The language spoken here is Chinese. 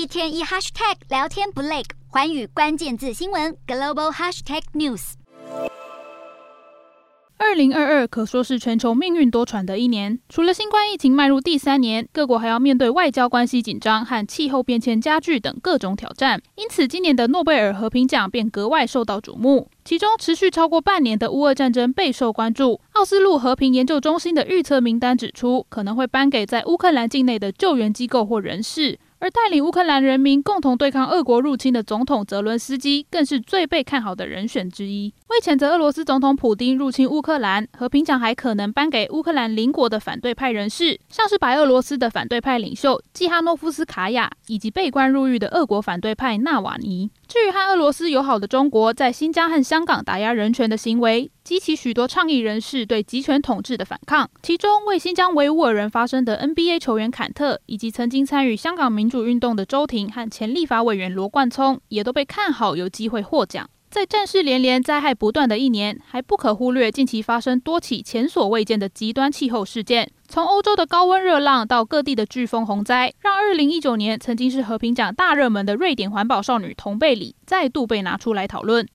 一天一 hashtag 聊天不累，环宇关键字新闻 global hashtag news。二零二二可说是全球命运多舛的一年，除了新冠疫情迈入第三年，各国还要面对外交关系紧张和气候变迁加剧等各种挑战。因此，今年的诺贝尔和平奖便格外受到瞩目。其中，持续超过半年的乌俄战争备受关注。奥斯陆和平研究中心的预测名单指出，可能会颁给在乌克兰境内的救援机构或人士。而带领乌克兰人民共同对抗俄国入侵的总统泽伦斯基，更是最被看好的人选之一。为谴责俄罗斯总统普京入侵乌克兰，和平奖还可能颁给乌克兰邻国的反对派人士，像是白俄罗斯的反对派领袖季哈诺夫斯卡娅，以及被关入狱的俄国反对派纳瓦尼。至于和俄罗斯友好的中国，在新疆和香港打压人权的行为，激起许多倡议人士对集权统治的反抗。其中，为新疆维吾尔人发声的 NBA 球员坎特，以及曾经参与香港民主运动的周庭和前立法委员罗冠聪，也都被看好有机会获奖。在战事连连、灾害不断的一年，还不可忽略近期发生多起前所未见的极端气候事件。从欧洲的高温热浪到各地的飓风洪灾，让2019年曾经是和平奖大热门的瑞典环保少女同贝里再度被拿出来讨论。